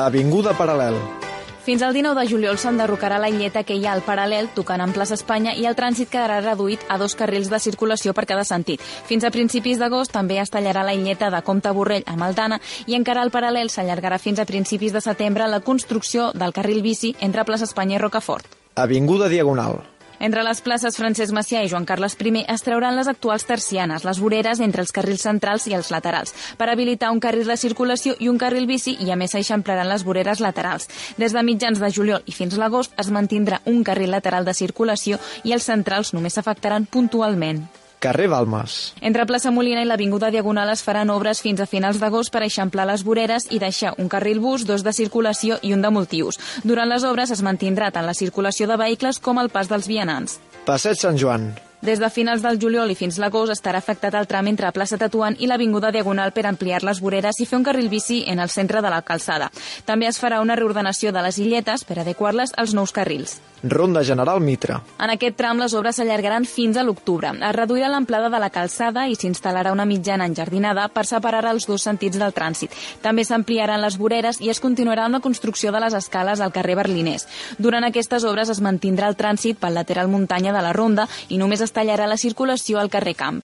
Avinguda Paral·lel. Fins al 19 de juliol s'enderrocarà la illeta que hi ha al paral·lel tocant en plaça Espanya i el trànsit quedarà reduït a dos carrils de circulació per cada sentit. Fins a principis d'agost també es tallarà la illeta de Comte Borrell a Maldana i encara el paral·lel s'allargarà fins a principis de setembre la construcció del carril bici entre plaça Espanya i Rocafort. Avinguda Diagonal. Entre les places Francesc Macià i Joan Carles I es trauran les actuals tercianes, les voreres entre els carrils centrals i els laterals, per habilitar un carril de circulació i un carril bici i a més s'eixamplaran les voreres laterals. Des de mitjans de juliol i fins l'agost es mantindrà un carril lateral de circulació i els centrals només s'afectaran puntualment. Carrer Balmes. Entre plaça Molina i l'Avinguda Diagonal es faran obres fins a finals d'agost per eixamplar les voreres i deixar un carril bus, dos de circulació i un de multius. Durant les obres es mantindrà tant la circulació de vehicles com el pas dels vianants. Passeig Sant Joan. Des de finals del juliol i fins l'agost estarà afectat el tram entre plaça Tatuant i l'Avinguda Diagonal per ampliar les voreres i fer un carril bici en el centre de la calçada. També es farà una reordenació de les illetes per adequar-les als nous carrils. Ronda General Mitra. En aquest tram les obres s'allargaran fins a l'octubre. Es reduirà l'amplada de la calçada i s'instal·larà una mitjana enjardinada per separar els dos sentits del trànsit. També s'ampliaran les voreres i es continuarà amb la construcció de les escales al carrer Berlinès. Durant aquestes obres es mantindrà el trànsit pel lateral muntanya de la ronda i només es tallarà la circulació al carrer Camp.